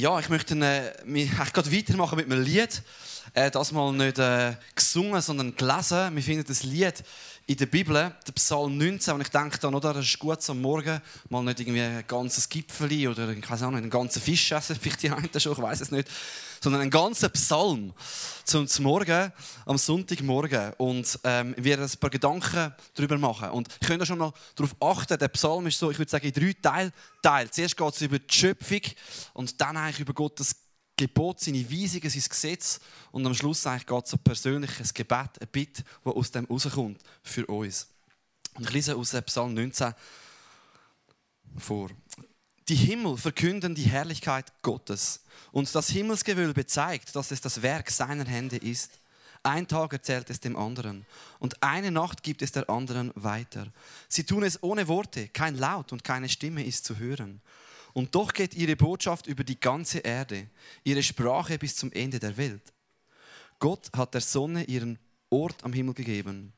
Ja, ich möchte äh, gerade weitermachen mit einem Lied. Äh, das mal nicht äh, gesungen, sondern gelesen. Wir finden das Lied in der Bibel, der Psalm 19. Und ich denke dann, oder, das ist gut am Morgen, mal nicht irgendwie ein ganzes Gipfeli oder ich weiß auch nicht, einen ganzen Fisch essen, vielleicht die einen schon, ich weiß es nicht, sondern einen ganzen Psalm zum, zum Morgen, am Sonntagmorgen. Und ähm, wir werden ein paar Gedanken darüber machen. Und ich könnte schon mal darauf achten, der Psalm ist so, ich würde sagen, in drei Teile. Teil. Zuerst geht es über die Schöpfung und dann eigentlich über Gottes Gebot, seine Weisungen, sein Gesetz und am Schluss geht es um persönliches Gebet, ein Bitte, das aus dem rauskommt für uns. Und ich lese aus Psalm 19 vor. Die Himmel verkünden die Herrlichkeit Gottes und das Himmelsgewölbe zeigt, dass es das Werk seiner Hände ist. Ein Tag erzählt es dem anderen und eine Nacht gibt es der anderen weiter. Sie tun es ohne Worte, kein Laut und keine Stimme ist zu hören. Und doch geht ihre Botschaft über die ganze Erde, ihre Sprache bis zum Ende der Welt. Gott hat der Sonne ihren Ort am Himmel gegeben.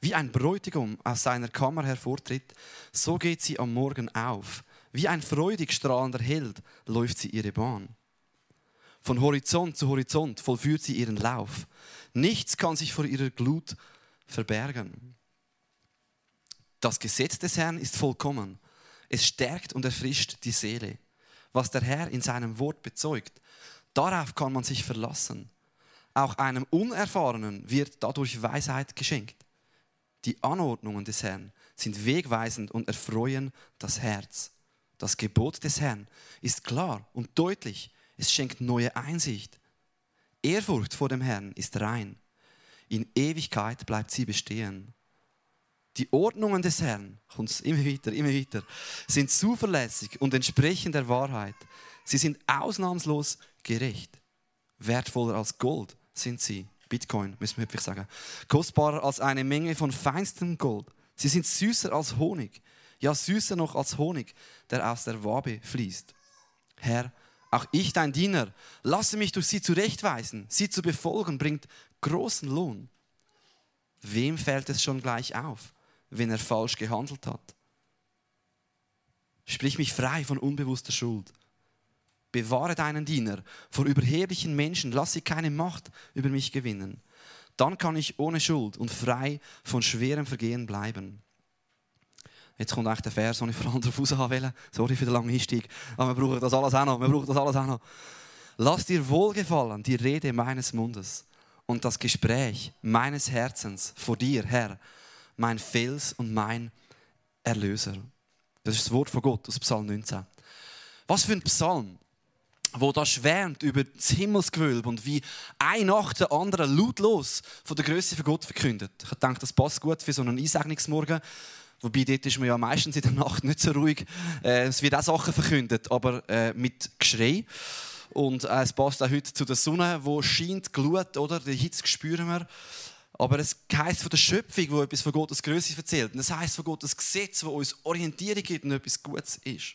Wie ein Bräutigam aus seiner Kammer hervortritt, so geht sie am Morgen auf. Wie ein freudig strahlender Held läuft sie ihre Bahn. Von Horizont zu Horizont vollführt sie ihren Lauf. Nichts kann sich vor ihrer Glut verbergen. Das Gesetz des Herrn ist vollkommen es stärkt und erfrischt die Seele. Was der Herr in seinem Wort bezeugt, darauf kann man sich verlassen. Auch einem Unerfahrenen wird dadurch Weisheit geschenkt. Die Anordnungen des Herrn sind wegweisend und erfreuen das Herz. Das Gebot des Herrn ist klar und deutlich. Es schenkt neue Einsicht. Ehrfurcht vor dem Herrn ist rein. In Ewigkeit bleibt sie bestehen. Die Ordnungen des Herrn, kommt immer weiter, immer weiter, sind zuverlässig und entsprechen der Wahrheit. Sie sind ausnahmslos gerecht. Wertvoller als Gold sind sie. Bitcoin, müssen wir höflich sagen. Kostbarer als eine Menge von feinstem Gold. Sie sind süßer als Honig. Ja, süßer noch als Honig, der aus der Wabe fließt. Herr, auch ich, dein Diener, lasse mich durch sie zurechtweisen. Sie zu befolgen bringt großen Lohn. Wem fällt es schon gleich auf? wenn er falsch gehandelt hat. Sprich mich frei von unbewusster Schuld. Bewahre deinen Diener vor überheblichen Menschen, lass sie keine Macht über mich gewinnen. Dann kann ich ohne Schuld und frei von schwerem Vergehen bleiben. Jetzt kommt eigentlich der Vers, den ich vor allem darauf raus Sorry für den langen Einstieg, aber wir brauchen das alles auch noch. Wir brauchen das alles auch noch. Lass dir wohlgefallen die Rede meines Mundes und das Gespräch meines Herzens vor dir, Herr, mein Fels und mein Erlöser. Das ist das Wort von Gott aus Psalm 19. Was für ein Psalm, wo da schwärmt über das Himmelsgewölbe und wie ein nach der anderen lautlos von der Größe von Gott verkündet. Ich denke, das passt gut für so einen Einsegnungsmorgen. Wobei dort ist man ja meistens in der Nacht nicht so ruhig. Äh, es wird auch Sachen verkündet, aber äh, mit Geschrei. Und äh, es passt auch heute zu der Sonne, wo scheint, glut, oder? Die Hitze spüren wir. Aber es heisst von der Schöpfung, wo etwas von Gottes Größe erzählt. Und es heisst von Gottes Gesetz, wo uns Orientierung gibt und etwas Gutes ist.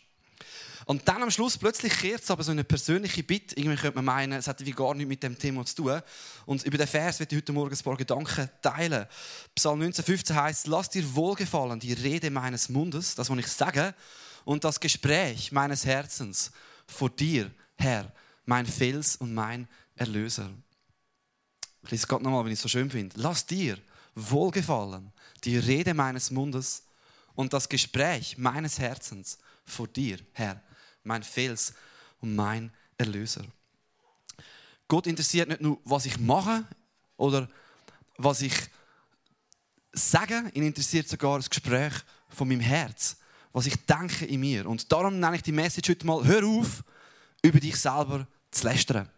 Und dann am Schluss plötzlich kehrt es aber so eine persönliche Bitte. Irgendwie könnte man meinen, es hat gar nichts mit dem Thema zu tun. Und über den Vers werde ich heute Morgen ein paar Gedanken teilen. Psalm 19,15 heißt: Lass dir wohlgefallen die Rede meines Mundes, das, was ich sage, und das Gespräch meines Herzens vor dir, Herr, mein Fels und mein Erlöser. Ich lese es gerade nochmal, wenn ich es so schön finde. Lass dir wohlgefallen die Rede meines Mundes und das Gespräch meines Herzens vor dir, Herr, mein Fels und mein Erlöser. Gott interessiert nicht nur, was ich mache oder was ich sage, ihn interessiert sogar das Gespräch von meinem Herz, was ich denke in mir. Und darum nenne ich die Message heute mal, hör auf, über dich selber zu lästern.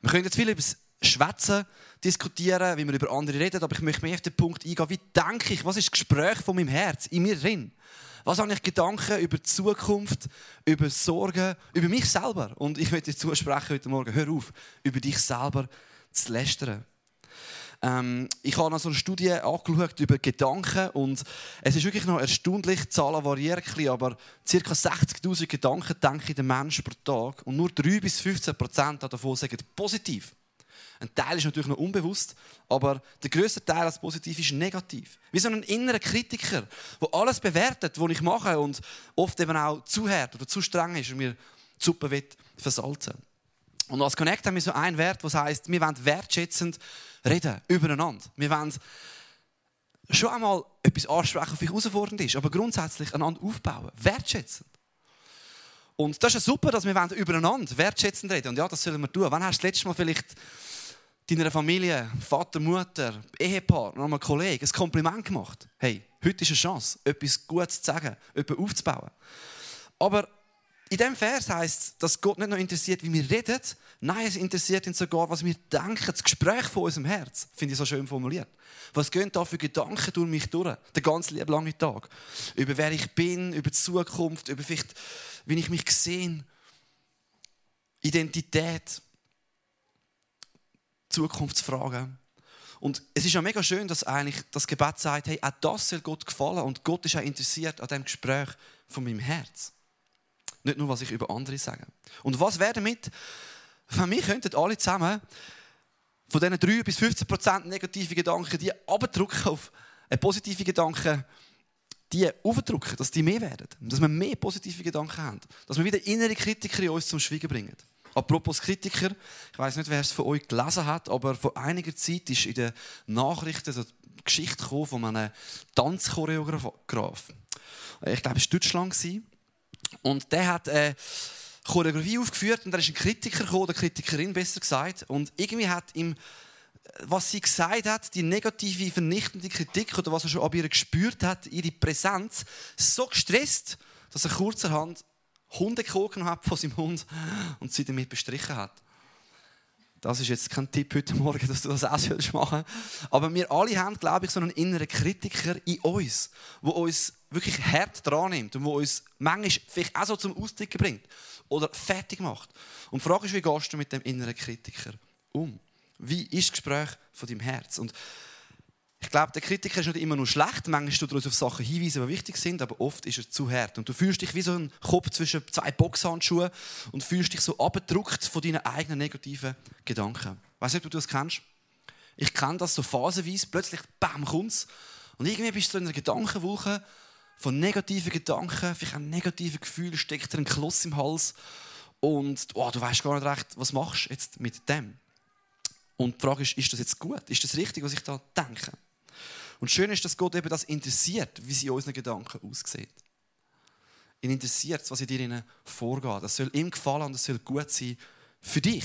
Wir können jetzt viel über das schwätzen, diskutieren, wie wir über andere reden, aber ich möchte mehr auf den Punkt eingehen, wie denke ich, was ist das Gespräch von meinem Herz in mir drin? Was habe ich Gedanken über die Zukunft, über Sorgen, über mich selber? Und ich möchte dir zusprechen heute Morgen, hör auf, über dich selber zu lästern. Ähm, ich habe noch so eine Studie angeschaut über Gedanken und es ist wirklich noch erstaunlich, die Zahlen variieren ein bisschen, aber ca. 60'000 Gedanken denke der Mensch pro Tag und nur 3 bis 15 Prozent davon sagen positiv. Ein Teil ist natürlich noch unbewusst, aber der größte Teil als positiv ist negativ. Wie so ein innerer Kritiker, der alles bewertet, was ich mache und oft eben auch zu hart oder zu streng ist und mir die Suppe versalzen Und als Connect haben wir so einen Wert, der heißt, wir wollen wertschätzend reden, übereinander. Wir wollen schon einmal etwas ansprechen, was herausfordernd ist, aber grundsätzlich einander aufbauen, wertschätzend. Und das ist ja super, dass wir übereinander wertschätzend reden. Und ja, das sollen wir tun. Wann hast du das letzte Mal vielleicht deiner Familie, Vater, Mutter, Ehepaar, nochmal Kollege, ein Kompliment gemacht? Hey, heute ist eine Chance, etwas Gutes zu sagen, etwas aufzubauen. Aber in diesem Vers heißt es, dass Gott nicht nur interessiert, wie wir reden, nein, es interessiert ihn sogar, was wir denken, das Gespräch von unserem Herz. Finde ich so schön formuliert. Was gehen da für Gedanken durch mich durch, den ganzen lieben langen Tag? Über wer ich bin, über die Zukunft, über vielleicht, wie ich mich sehe, Identität, Zukunftsfragen. Und es ist ja mega schön, dass eigentlich das Gebet sagt, hey, auch das soll Gott gefallen und Gott ist auch interessiert an dem Gespräch von meinem Herz. Nicht nur, was ich über andere sage. Und was wäre damit, wenn wir könnten alle zusammen von diesen 3 bis 15 Prozent negativen Gedanken, die abdrücken auf positive Gedanken, die aufdrücken, dass die mehr werden. Dass wir mehr positive Gedanken haben. Dass wir wieder innere Kritiker in uns zum Schweigen bringen. Apropos Kritiker, ich weiß nicht, wer es von euch gelesen hat, aber vor einiger Zeit ist in den Nachrichten eine Geschichte von einem Tanzchoreograf. Ich glaube, es war Deutschland. Und der hat eine äh, Choreografie aufgeführt und da ist ein Kritiker gekommen, eine Kritikerin besser gesagt. Und irgendwie hat ihm, was sie gesagt hat, die negative, vernichtende Kritik oder was er schon ab ihr gespürt hat, ihre Präsenz, so gestresst, dass er kurzerhand Hunde gekogen hat von seinem Hund und sie damit bestrichen hat. Das ist jetzt kein Tipp heute Morgen, dass du das auch machen sollst. Aber wir alle haben, glaube ich, so einen inneren Kritiker in uns, der uns wirklich hart dran nimmt und der uns manchmal vielleicht auch so zum Ausdrücken bringt oder fertig macht. Und die Frage ist, wie gehst du mit dem inneren Kritiker um? Wie ist das Gespräch von deinem Herz? Und ich glaube, der Kritiker ist nicht immer nur schlecht. Manchmal tut er uns auf Sachen hinweisen, die wichtig sind, aber oft ist er zu hart. Und du fühlst dich wie so ein Kopf zwischen zwei Boxhandschuhen und fühlst dich so abgedruckt von deinen eigenen negativen Gedanken. Weißt du, ob du das kennst? Ich kenne das so phasenweise. Plötzlich, bam, kommt's. Und irgendwie bist du in einer Gedankenwoche von negativen Gedanken, vielleicht ein negatives Gefühl, steckt dir ein Kloss im Hals. Und oh, du weißt gar nicht recht, was machst du jetzt mit dem? Und die Frage ist, ist das jetzt gut? Ist das richtig, was ich da denke? Und schön ist, dass Gott eben das interessiert, wie sie unseren Gedanken aussieht. Ihn interessiert, was in dir vorgeht. Das soll ihm gefallen und das soll gut sein für dich.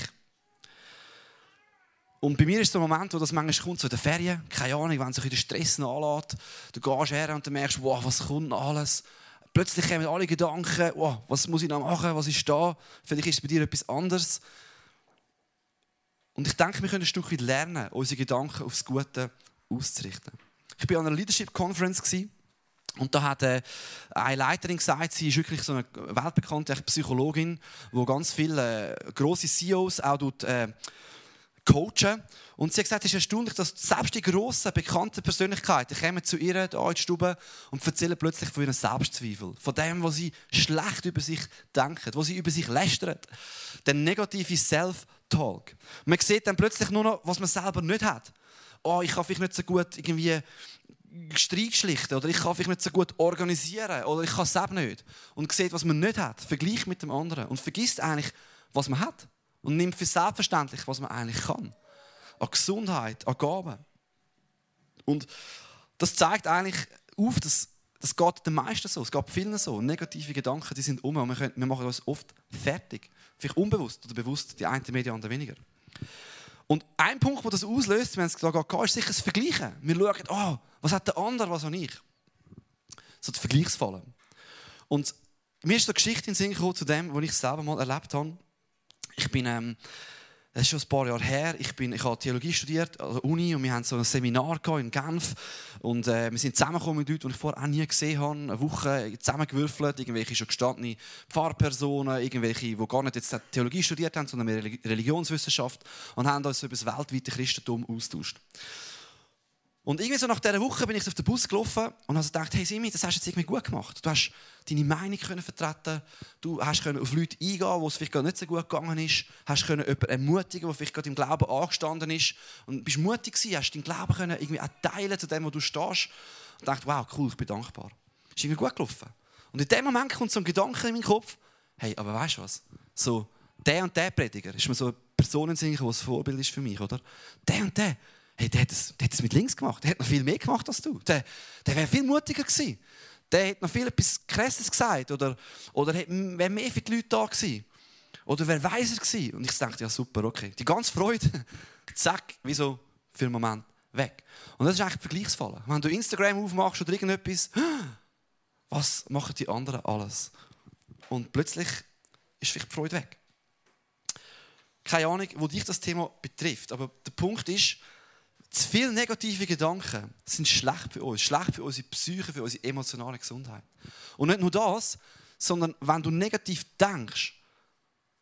Und bei mir ist der Moment, wo das manchmal kommt, so in den Ferien, keine Ahnung, wenn sich der Stress nachlässt, du gehst her und du merkst, wow, was kommt noch alles? Plötzlich kommen alle Gedanken, wow, was muss ich noch machen, was ist da? Vielleicht ist es bei dir etwas anderes. Und ich denke, wir können ein Stück weit lernen, unsere Gedanken aufs Gute auszurichten. Ich war an einer Leadership Conference und da hat äh, eine Leiterin gesagt, sie ist wirklich so eine weltbekannte Psychologin, die ganz viele äh, große CEOs auch dort, äh, coachen. Und sie hat gesagt, es ist erstaunlich, dass selbst die grossen, bekannten Persönlichkeiten kommen zu ihr hier in die Stube und erzählen plötzlich von ihren Selbstzweifeln. Von dem, was sie schlecht über sich denken, was sie über sich lästern. Der negative Self-Talk. Man sieht dann plötzlich nur noch, was man selber nicht hat oh, ich kann vielleicht nicht so gut irgendwie Streit oder ich kann vielleicht nicht so gut organisieren oder ich kann es eben nicht. Und sieht, was man nicht hat, vergleicht mit dem anderen und vergisst eigentlich, was man hat und nimmt für selbstverständlich, was man eigentlich kann. An Gesundheit, an Gaben. Und das zeigt eigentlich auf, dass das geht den meisten so, es geht vielen so. Negative Gedanken, die sind um und wir, können, wir machen uns oft fertig. Vielleicht unbewusst oder bewusst, die einen mehr, die anderen weniger. Und ein Punkt, der das auslöst, wenn es geht, ist sicher das Vergleichen. Wir schauen, oh, was hat der andere, was habe ich? So die Vergleichsfallen. Und mir ist eine Geschichte in den Sinn gekommen zu dem, was ich selber mal erlebt habe. Ich bin ähm, das ist schon ein paar Jahre her. Ich, bin, ich habe Theologie studiert an der Uni und wir haben so ein Seminar in Genf. Und äh, wir sind zusammengekommen mit Leuten, die ich vorher auch nie gesehen habe. Eine Woche zusammengewürfelt. Irgendwelche schon gestandene Pfarrpersonen, irgendwelche, die gar nicht jetzt Theologie studiert haben, sondern mehr Religionswissenschaft. Und haben uns über das weltweite Christentum austauscht. Und irgendwie so nach dieser Woche bin ich auf den Bus gelaufen und habe gedacht, hey Simi, das hast du jetzt irgendwie gut gemacht. Du hast deine Meinung können vertreten, du hast können auf Leute eingehen, wo es vielleicht gar nicht so gut gegangen ist, hast können jemanden ermutigen, der vielleicht gerade im Glauben angestanden ist und bist mutig gewesen, hast deinen Glauben können irgendwie auch teilen zu dem, wo du stehst und dachte, wow, cool, ich bin dankbar. Ist irgendwie gut gelaufen. Und in dem Moment kommt so ein Gedanke in meinen Kopf, hey, aber weißt du was? So, der und der Prediger ist mir so eine Person in Sinn, die ein Vorbild ist für mich, oder? Der und der, hey, der hat es, der hat es mit links gemacht. Der hat noch viel mehr gemacht als du. Der, der wäre viel mutiger gewesen. Der hätte noch viel etwas Krasses gesagt oder, oder wäre mehr für die Leute da gewesen. Oder wäre weiser gewesen. Und ich dachte, ja super, okay. Die ganze Freude, zack, wie so für einen Moment weg. Und das ist eigentlich Vergleichsfall. Wenn du Instagram aufmachst oder irgendetwas, was machen die anderen alles? Und plötzlich ist vielleicht die Freude weg. Keine Ahnung, wo dich das Thema betrifft. Aber der Punkt ist, zu viele negative Gedanken sind schlecht für uns, schlecht für unsere Psyche, für unsere emotionale Gesundheit. Und nicht nur das, sondern wenn du negativ denkst,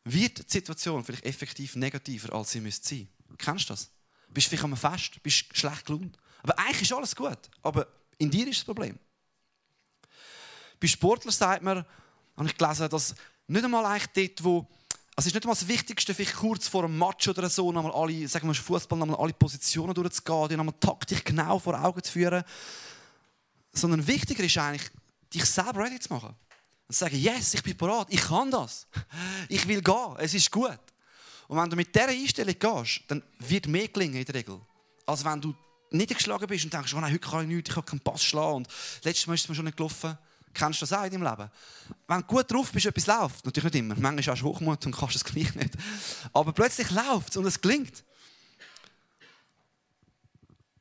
wird die Situation vielleicht effektiv negativer, als sie müsste sein. Kennst du das? Bist vielleicht am Fest, bist schlecht gelaunt. Aber eigentlich ist alles gut. Aber in dir ist das Problem. Bei Sportlern sagt man, habe ich gelesen, dass nicht einmal eigentlich dort, wo es ist nicht einmal das Wichtigste, vielleicht kurz vor einem Match oder so, nochmal alle, sagen wir Fußball, nochmal alle Positionen durchzugehen, die nochmal Taktik genau vor Augen zu führen. Sondern wichtiger ist eigentlich, dich selber ready zu machen. Und zu sagen, yes, ich bin bereit, ich kann das. Ich will gehen, es ist gut. Und wenn du mit dieser Einstellung gehst, dann wird mehr gelingen in der Regel. Als wenn du niedergeschlagen bist und denkst, oh nein, heute kann ich nichts, ich kann keinen Pass schlagen und letztes Mal ist es mir schon nicht gelaufen. Kennst du das auch in deinem Leben? Wenn du gut drauf bist, etwas läuft, natürlich nicht immer, manchmal hast du Hochmut und kannst es gleich nicht, aber plötzlich läuft es und es gelingt.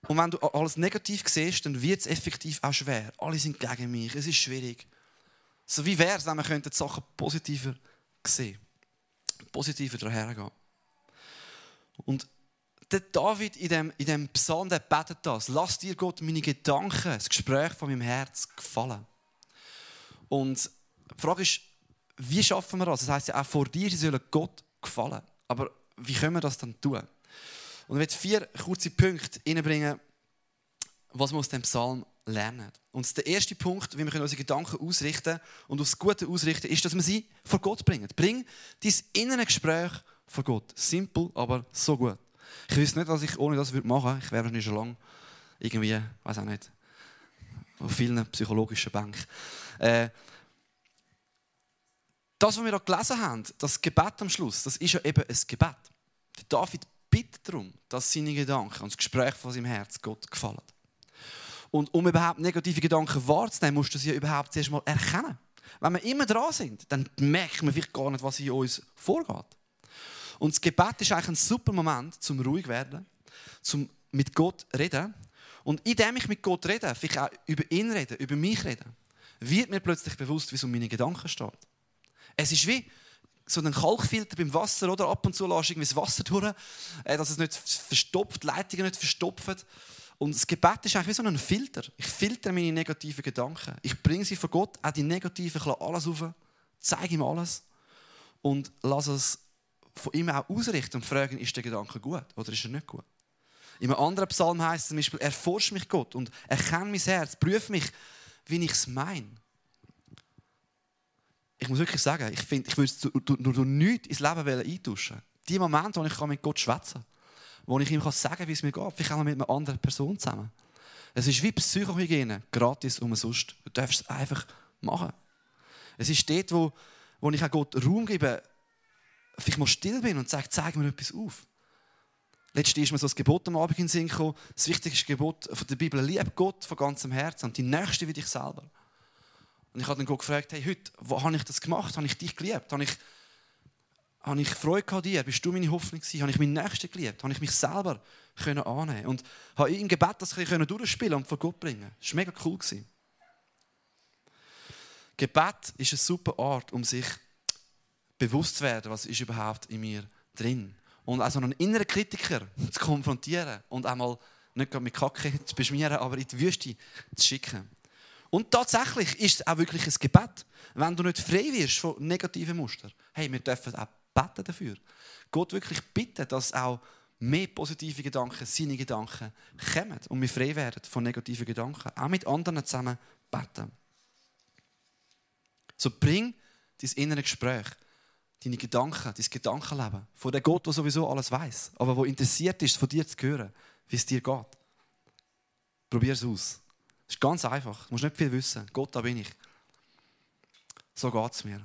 Und wenn du alles negativ siehst, dann wird es effektiv auch schwer. Alle sind gegen mich, es ist schwierig. So wie wäre es, wenn wir die Sachen positiver sehen positiver dahergehen. Und der David in dem, in dem Psalm, der betet das. Lass dir Gott meine Gedanken, das Gespräch von meinem Herz gefallen. Und die Frage ist, wie schaffen wir das? Das heisst ja auch vor dir, sollen Gott gefallen. Aber wie können wir das dann tun? Und ich werde vier kurze Punkte reinbringen, was wir aus dem Psalm lernen. Und der erste Punkt, wie wir unsere Gedanken ausrichten und aufs Gute ausrichten, ist, dass wir sie vor Gott bringen. Bring dein innere Gespräch vor Gott. Simpel, aber so gut. Ich wüsste nicht, was ich ohne das machen würde. Ich wäre wahrscheinlich schon lange irgendwie, weiß auch nicht, auf vielen psychologischen Bänken. Äh, das, was wir da gelesen haben, das Gebet am Schluss, das ist ja eben ein Gebet. Der David bittet darum, dass seine Gedanken und das Gespräch von seinem Herz Gott gefallen. Und um überhaupt negative Gedanken wahrzunehmen, musst du sie ja überhaupt zuerst mal erkennen. Wenn wir immer dran sind, dann merkt man vielleicht gar nicht, was in uns vorgeht. Und das Gebet ist eigentlich ein super Moment, zum ruhig werden, zum mit Gott reden. Und indem ich mit Gott rede, vielleicht auch über ihn reden, über mich reden, wird mir plötzlich bewusst, wie es um meine Gedanken steht. Es ist wie so ein Kalkfilter beim Wasser, oder? Ab und zu lasse ich das Wasser durch, äh, dass es nicht verstopft, die Leitungen nicht verstopfen. Und das Gebet ist eigentlich wie so ein Filter. Ich filtere meine negativen Gedanken. Ich bringe sie vor Gott, auch die negativen, ich lasse alles auf, zeige ihm alles und lasse es von ihm auch ausrichten und fragen, ist der Gedanke gut oder ist er nicht gut. In einem anderen Psalm heißt es zum Beispiel, erforsche mich Gott und erkenne mein Herz, prüfe mich, wie ich es meine. Ich muss wirklich sagen, ich finde, ich würde nur nichts ins Leben eintauschen. Die Momente, wo ich mit Gott schwätzen kann wo ich ihm sagen kann, wie es mir geht. Vielleicht auch mit einer anderen Person zusammen. Es ist wie Psychohygiene, gratis umsonst. Du darfst es einfach machen. Es ist dort, wo, wo ich auch Gott Raum gebe, vielleicht mal still bin und sage, zeig mir etwas auf. Letztens ist mir so das Gebot am Abend in den Sinn gekommen. Das wichtigste Gebot von der Bibel, lieb Gott von ganzem Herzen und die Nächste wie dich selber. Und ich habe dann Gott gefragt, hey, heute, wo habe ich das gemacht? Habe ich dich geliebt? Habe ich habe ich Freude an dir? Bist du meine Hoffnung gewesen? Habe ich meinen Nächsten geliebt? Habe ich mich selber können annehmen Und habe ich im Gebet das ein durchspielen und vor Gott bringen Das war mega cool. Gebet ist eine super Art, um sich bewusst zu werden, was ist überhaupt in mir drin. Und auch so einen inneren Kritiker zu konfrontieren und einmal nicht mit Kacke zu beschmieren, aber in die Wüste zu schicken. Und tatsächlich ist es auch wirklich ein Gebet. Wenn du nicht frei wirst von negativen Mustern, hey, wir dürfen auch beten dafür. Gott wirklich bitten, dass auch mehr positive Gedanken, seine Gedanken kommen und wir frei werden von negativen Gedanken. Auch mit anderen zusammen beten. So bring dein innere Gespräch, deine Gedanken, dein Gedankenleben von dem Gott, der sowieso alles weiß, aber wo interessiert ist, von dir zu hören, wie es dir geht. Probier es aus. Es ist ganz einfach. Du musst nicht viel wissen. Gott, da bin ich. So geht es mir.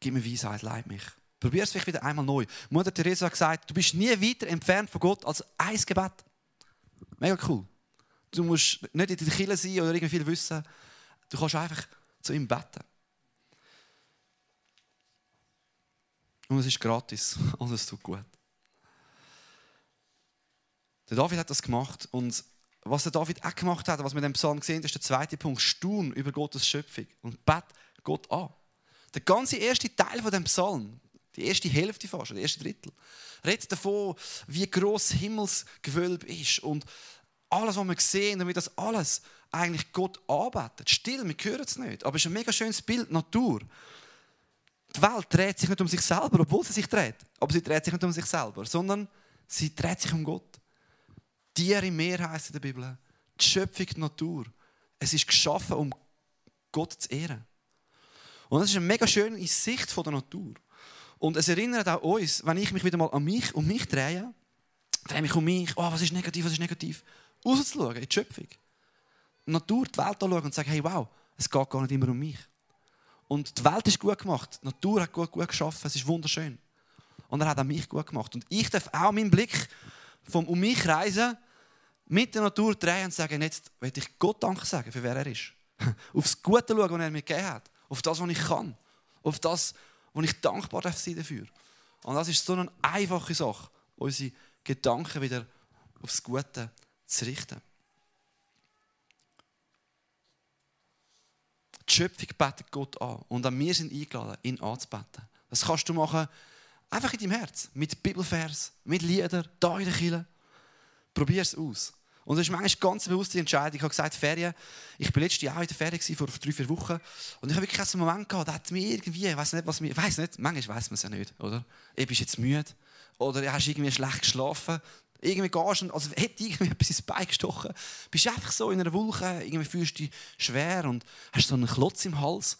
gib mir Weisheit, leid mich. Probier es vielleicht wieder einmal neu. Mutter Teresa hat gesagt, du bist nie weiter entfernt von Gott als ein Gebet. Mega cool. Du musst nicht in der Kirche sein oder irgendwie viel wissen. Du kannst einfach zu ihm beten. Und es ist gratis. Und es tut gut. Der David hat das gemacht. Und was der David auch gemacht hat, was wir in dem Psalm gesehen ist der zweite Punkt. Stun über Gottes Schöpfung. Und bet Gott an. Der ganze erste Teil von dem Psalm, die erste Hälfte fast, der erste Drittel, redet davon, wie groß Himmelsgewölbe ist und alles, was wir sehen, damit das alles eigentlich Gott arbeitet. Still, wir hören es nicht. Aber es ist ein mega schönes Bild, Natur. Die Welt dreht sich nicht um sich selber, obwohl sie sich dreht. Aber sie dreht sich nicht um sich selber, sondern sie dreht sich um Gott. Tiere im Meer heisst in der Bibel. Die Schöpfung, die Natur. Es ist geschaffen, um Gott zu ehren. Und das ist eine mega schöne Sicht von der Natur. Und es erinnert auch uns, wenn ich mich wieder mal an mich, um mich drehe, drehe mich um mich, oh, was ist negativ, was ist negativ, rauszuschauen in die Schöpfung. Die Natur, die Welt anschauen und sagen, hey, wow, es geht gar nicht immer um mich. Und die Welt ist gut gemacht, die Natur hat gut, gut geschaffen, es ist wunderschön. Und er hat auch mich gut gemacht. Und ich darf auch meinen Blick vom um mich reisen, mit der Natur drehen und sagen, jetzt will ich Gott Danke sagen, für wer er ist. Aufs Gute schauen, was er mir gegeben hat. Auf das, was ich kann. Auf das, wo ich dankbar darf sein dafür. Und das ist so eine einfache Sache, unsere Gedanken wieder aufs Gute zu richten. Die Schöpfung betet Gott an und an wir sind eingeladen, ihn anzubeten. Das kannst du machen, einfach in deinem Herz, mit Bibelvers, mit Liedern, da in der Kirche. Probier es aus. Und das ist manchmal ganz bewusste Entscheidung. Ich habe gesagt, Ferien. Ich war letztes Jahr in der Ferien, vor drei, vier Wochen. Und ich habe wirklich einen Moment gehabt, da hat mir irgendwie, ich weiß nicht, was mir, weiß nicht, manchmal weiß man es ja nicht, oder? Ich bist jetzt müde. Oder hast irgendwie schlecht geschlafen. Irgendwie gehst du, also hätte irgendwie etwas ins Bein gestochen. Bist einfach so in einer Wolke, irgendwie fühlst du dich schwer und hast so einen Klotz im Hals.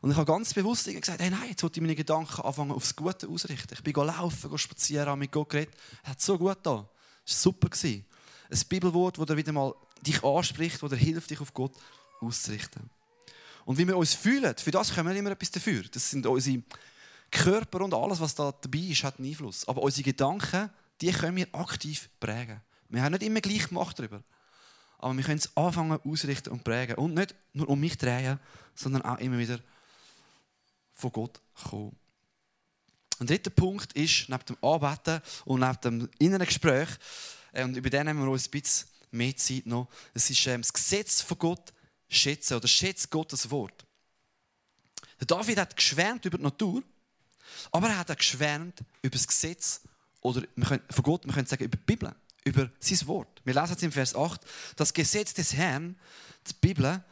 Und ich habe ganz bewusst gesagt, hey, nein, jetzt wollte ich meine Gedanken anfangen aufs Gute ausrichten. Ich bin laufen, spazieren, mit Gott geredet. Es hat so gut da. Es war super ein Bibelwort, das wieder mal dich anspricht, das dir hilft, dich auf Gott auszurichten. Und wie wir uns fühlen, für das können wir immer etwas dafür. Das sind unsere Körper und alles, was da dabei ist, hat einen Einfluss. Aber unsere Gedanken, die können wir aktiv prägen. Wir haben nicht immer gleich gemacht darüber. Aber wir können es anfangen ausrichten und prägen. Und nicht nur um mich drehen, sondern auch immer wieder von Gott kommen. Ein dritter Punkt ist, neben dem Anbeten und neben dem inneren Gespräch, äh, und über den nehmen wir uns ein bisschen mehr Zeit noch. Es ist ähm, das Gesetz von Gott schätzen oder schätzt Gottes Wort. Der David hat geschwärmt über die Natur, aber er hat auch geschwärmt über das Gesetz oder von Gott, wir können sagen über die Bibel, über sein Wort. Wir lesen es im Vers 8, das Gesetz des Herrn, die Bibel,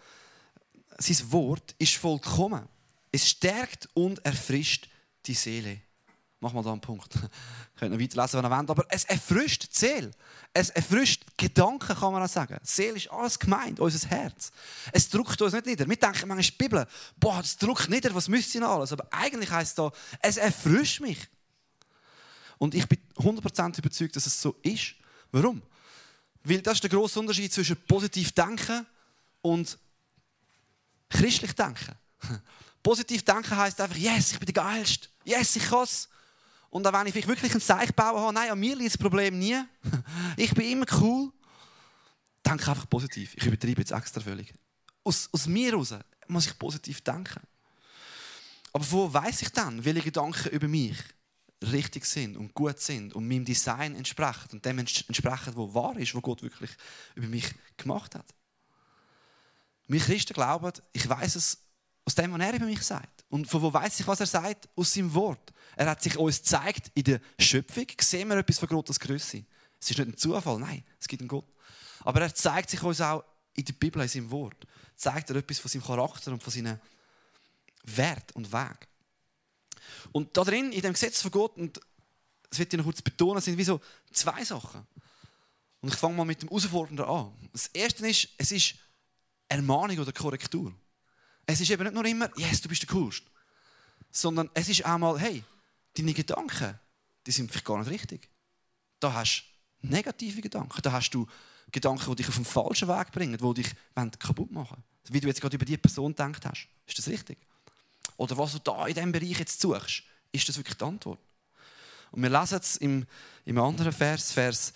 sein Wort ist vollkommen. Es stärkt und erfrischt die Seele. Mach mal da einen Punkt. Könnt noch weiterlesen, wenn ihr wollt. Aber es erfrischt die Seele. Es erfrischt Gedanken, kann man auch sagen. Die Seele ist alles gemeint, unser Herz. Es drückt uns nicht nieder. Wir denken manchmal, die Bibel, boah, das drückt nieder, was müsste ich noch alles? Aber eigentlich heisst es da, es erfrischt mich. Und ich bin 100% überzeugt, dass es so ist. Warum? Weil das ist der grosse Unterschied zwischen positiv denken und christlich denken. Positiv denken heisst einfach, yes, ich bin der Geilste. Yes, ich kann es. Und auch wenn ich wirklich ein Zeichen bauen habe, nein, an mir liegt das Problem nie. Ich bin immer cool. Denke einfach positiv. Ich übertreibe jetzt extra völlig. Aus, aus mir heraus muss ich positiv denken. Aber wo weiß ich dann, welche Gedanken über mich richtig sind und gut sind und meinem Design entsprechen und dem entsprechen, wo wahr ist, wo Gott wirklich über mich gemacht hat? Wir Christen glauben, ich weiß es aus dem, was er über mich sagt. Und von wo weiß ich, was er sagt? Aus seinem Wort. Er hat sich uns gezeigt in der Schöpfung. Sehen wir etwas von Gottes Größe. Es ist nicht ein Zufall, nein, es gibt einen Gott. Aber er zeigt sich uns auch in der Bibel, in seinem Wort. Zeigt er etwas von seinem Charakter und von seinem Wert und Weg. Und da drin, in dem Gesetz von Gott, und das wird ich noch kurz betonen, sind wie so zwei Sachen. Und ich fange mal mit dem Herausfordernden an. Das erste ist, es ist Ermahnung oder Korrektur. Es ist eben nicht nur immer, yes, du bist der Coolste. Sondern es ist auch mal, hey, deine Gedanken, die sind vielleicht gar nicht richtig. Da hast du negative Gedanken. Da hast du Gedanken, die dich auf den falschen Weg bringen, die dich kaputt machen wollen. Wie du jetzt gerade über diese Person gedacht hast. Ist das richtig? Oder was du da in diesem Bereich jetzt suchst, ist das wirklich die Antwort. Und wir lesen es im, im anderen Vers, Vers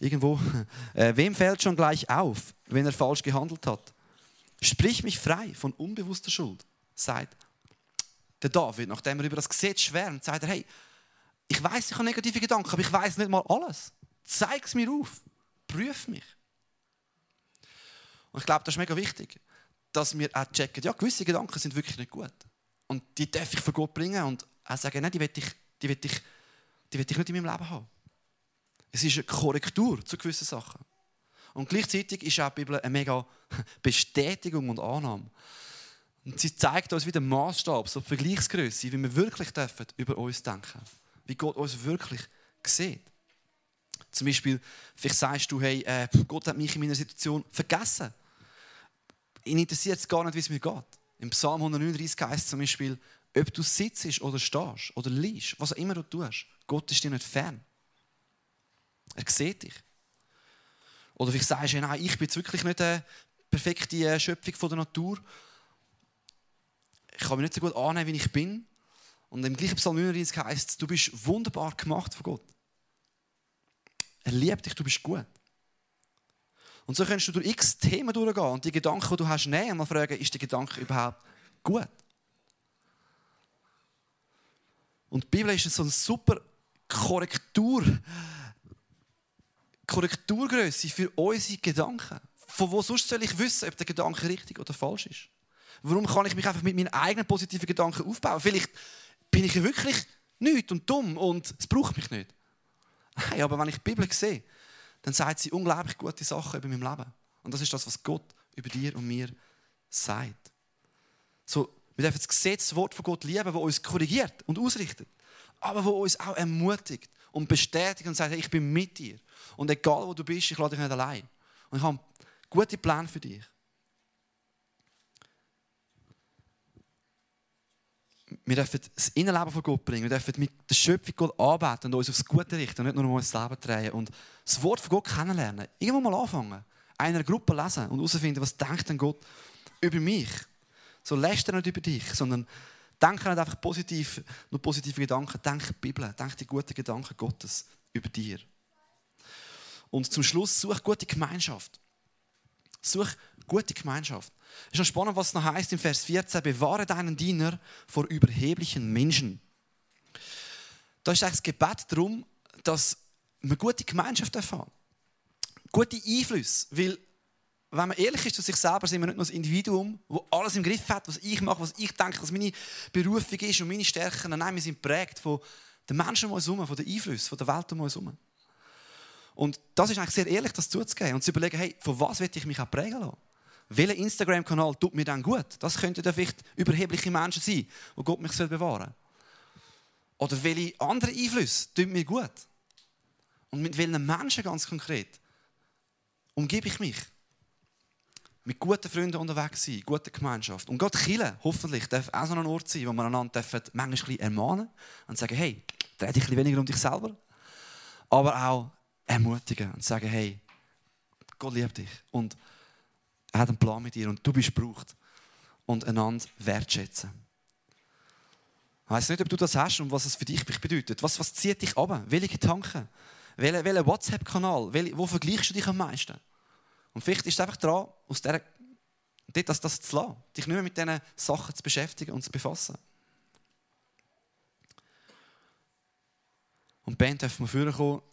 irgendwo, äh, wem fällt schon gleich auf, wenn er falsch gehandelt hat? Sprich mich frei von unbewusster Schuld, sagt der David, nachdem er über das Gesetz schwärmt, sagt er, hey, ich weiß, ich habe negative Gedanken, aber ich weiß nicht mal alles. Zeig es mir auf, prüf mich. Und ich glaube, das ist mega wichtig, dass wir auch checken, ja, gewisse Gedanken sind wirklich nicht gut. Und die darf ich vor Gott bringen und auch sagen, nein, die will ich, die will ich, die will ich nicht in meinem Leben haben. Es ist eine Korrektur zu gewissen Sachen. Und gleichzeitig ist auch die Bibel eine mega Bestätigung und Annahme. Und sie zeigt uns wieder Maßstab, so die Vergleichsgröße, wie wir wirklich dürfen über uns denken. Wie Gott uns wirklich sieht. Zum Beispiel, vielleicht sagst du, hey, äh, Gott hat mich in meiner Situation vergessen. Ihn interessiert es gar nicht, wie es mir geht. Im Psalm 139 heißt es zum Beispiel, ob du sitzt oder stehst oder liest, was auch immer du tust, Gott ist dir nicht fern. Er sieht dich. Oder vielleicht sagst du, nein, ich bin jetzt wirklich nicht eine perfekte Schöpfung von der Natur. Ich kann mich nicht so gut annehmen, wie ich bin. Und im gleichen Psalm 39 heißt es, du bist wunderbar gemacht von Gott. Er liebt dich, du bist gut. Und so kannst du durch x Themen durchgehen und die Gedanken, die du hast, nehmen und mal fragen, ist der Gedanke überhaupt gut? Und die Bibel ist so eine super Korrektur, Korrekturgröße für unsere Gedanken. Von wo sonst soll ich wissen, ob der Gedanke richtig oder falsch ist? Warum kann ich mich einfach mit meinen eigenen positiven Gedanken aufbauen? Vielleicht bin ich ja wirklich nichts und dumm und es braucht mich nicht. Nein, aber wenn ich die Bibel sehe, dann sagt sie unglaublich gute Sachen über mein Leben. Und das ist das, was Gott über dir und mir sagt. So, wir dürfen das Gesetz, das Wort von Gott lieben, das uns korrigiert und ausrichtet, aber wo uns auch ermutigt und bestätigt und sagt, hey, ich bin mit dir. Und egal wo du bist, ich lade dich nicht allein. Und ich habe gute Pläne für dich. Wir dürfen das Innenleben von Gott bringen. Wir dürfen mit der Schöpfung Gott arbeiten und uns aufs Gute richten und nicht nur um unser Leben drehen. Und das Wort von Gott kennenlernen. Irgendwo mal anfangen. Einer Gruppe lesen und herausfinden, was denkt denn Gott über mich. So lässt er nicht über dich, sondern denke nicht einfach positiv, nur positive Gedanken. Denk die Bibel, denk die guten Gedanken Gottes über dir. Und zum Schluss such gute Gemeinschaft. Such gute Gemeinschaft. Es ist noch spannend, was es noch heißt im Vers 14. Bewahre deinen Diener vor überheblichen Menschen. Da ist eigentlich das Gebet darum, dass wir gute Gemeinschaft erfahren. Gute Einflüsse. Weil, wenn man ehrlich ist zu sich selber, sind wir nicht nur ein Individuum, das alles im Griff hat, was ich mache, was ich denke, was meine Berufung ist und meine Stärken. Nein, wir sind prägt von den Menschen um uns herum, von den Einflüssen, von der Welt um uns herum. Und das ist eigentlich sehr ehrlich, das zuzugeben und zu überlegen, hey, von was will ich mich auch prägen lassen? Welcher Instagram-Kanal tut mir dann gut? Das könnten dann vielleicht überhebliche Menschen sein, die Gott mich bewahren soll. Oder welche anderen Einflüsse tun mir gut? Und mit welchen Menschen ganz konkret umgebe ich mich? Mit guten Freunden unterwegs sein, gute Gemeinschaft. Und Gott Chile, hoffentlich, darf auch so ein Ort sein, wo man einander manchmal ein bisschen ermahnen und sagen, hey, dreh dich ein bisschen weniger um dich selber. Aber auch ermutigen und sagen, hey, Gott liebt dich und er hat einen Plan mit dir und du bist gebraucht. Und einander wertschätzen. Ich weiß nicht, ob du das hast und was es für dich bedeutet. Was, was zieht dich ab? Welche Gedanken? Welcher welche WhatsApp-Kanal? Wo vergleichst du dich am meisten? Und vielleicht ist es einfach dran, aus dieser, das, das zu lassen. Dich nicht mehr mit diesen Sachen zu beschäftigen und zu befassen. Und Ben dürfen wir führen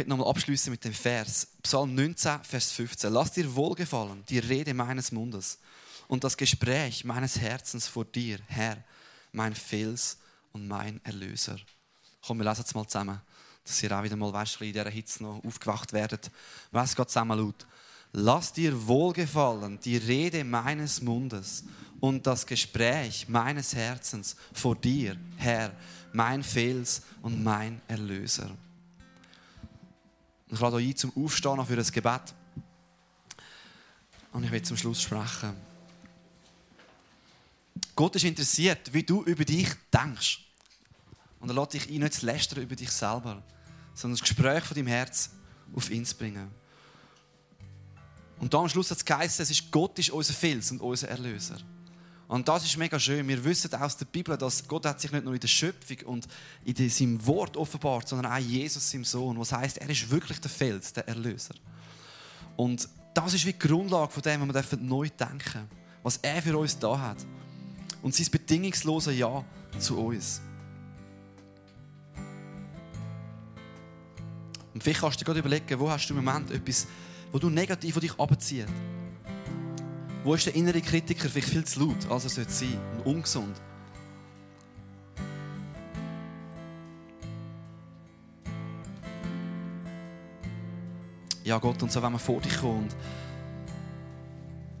will nochmal abschließen mit dem Vers. Psalm 19, Vers 15. Lass dir wohlgefallen die Rede meines Mundes und das Gespräch meines Herzens vor dir, Herr, mein Fels und mein Erlöser. Komm, wir lesen es mal zusammen, dass ihr auch wieder mal weißt, in dieser Hitze noch aufgewacht werdet. Was geht zusammen laut? Lass dir wohlgefallen die Rede meines Mundes und das Gespräch meines Herzens vor dir, Herr, mein Fels und mein Erlöser. Ich lade euch ein zum Aufstehen für das Gebet. Und ich will zum Schluss sprechen. Gott ist interessiert, wie du über dich denkst. Und er lässt dich ein, nicht zu lästern über dich selber, sondern das Gespräch von deinem Herz auf ihn zu bringen. Und da am Schluss hat es geheißen, es ist Gott ist unser Fels und unser Erlöser. Und das ist mega schön. Wir wissen aus der Bibel, dass Gott hat sich nicht nur in der Schöpfung und in seinem Wort offenbart, sondern auch Jesus, seinem Sohn. Was heißt, er ist wirklich der Fels, der Erlöser. Und das ist wie die Grundlage von dem, was wir neu denken was er für uns da hat. Und sein bedingungslose Ja zu uns. Und vielleicht kannst du dir gerade überlegen, wo hast du im Moment etwas, wo du negativ von dich abziehst. Wo ist der innere Kritiker vielleicht viel zu laut, als er sollte sein und ungesund? Ja, Gott, und so wenn wir vor dich kommen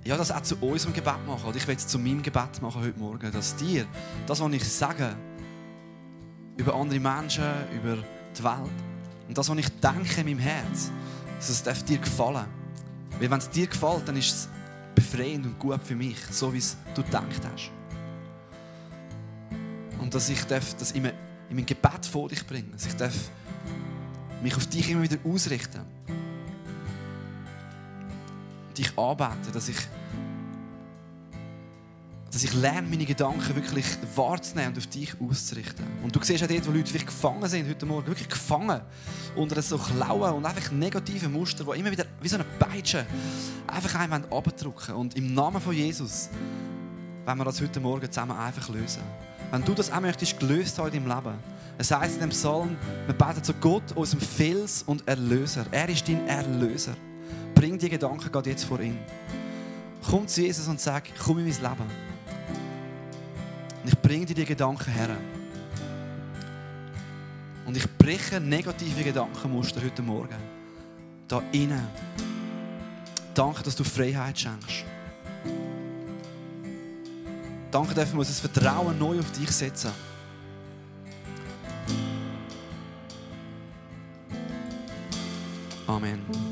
ja, das auch zu unserem Gebet machen. Oder ich will es zu meinem Gebet machen heute Morgen, dass dir, das, was ich sage, über andere Menschen, über die Welt, und das, was ich denke in meinem Herz, dass es dir gefallen Weil wenn es dir gefällt, dann ist es befreiend und gut für mich, so wie es du gedacht hast. Und dass ich das in mein Gebet vor dich bringen dass ich darf mich auf dich immer wieder ausrichten dich anbeten, dass ich, dass ich lerne, meine Gedanken wirklich wahrzunehmen und auf dich auszurichten. Und du siehst auch dort, wo Leute vielleicht gefangen sind heute Morgen, wirklich gefangen unter so Klauen und einfach negativen Muster, die immer wieder wie so eine Peitsche einfach einem abdrücken Und im Namen von Jesus wenn wir das heute Morgen zusammen einfach lösen. Wenn du das auch möchtest, gelöst haben in deinem Leben. Es heißt in dem Psalm, wir beten zu Gott, unserem Fels und Erlöser. Er ist dein Erlöser. Bring die Gedanken gerade jetzt vor ihn. Komm zu Jesus und sag, komm in mein Leben. Und ich bringe dir die Gedanken her. Und ich breche negative Gedankenmuster heute Morgen. Da innen. Danke, dass du Freiheit schenkst. Danke, dürfen wir unser Vertrauen neu auf dich setzen. Amen.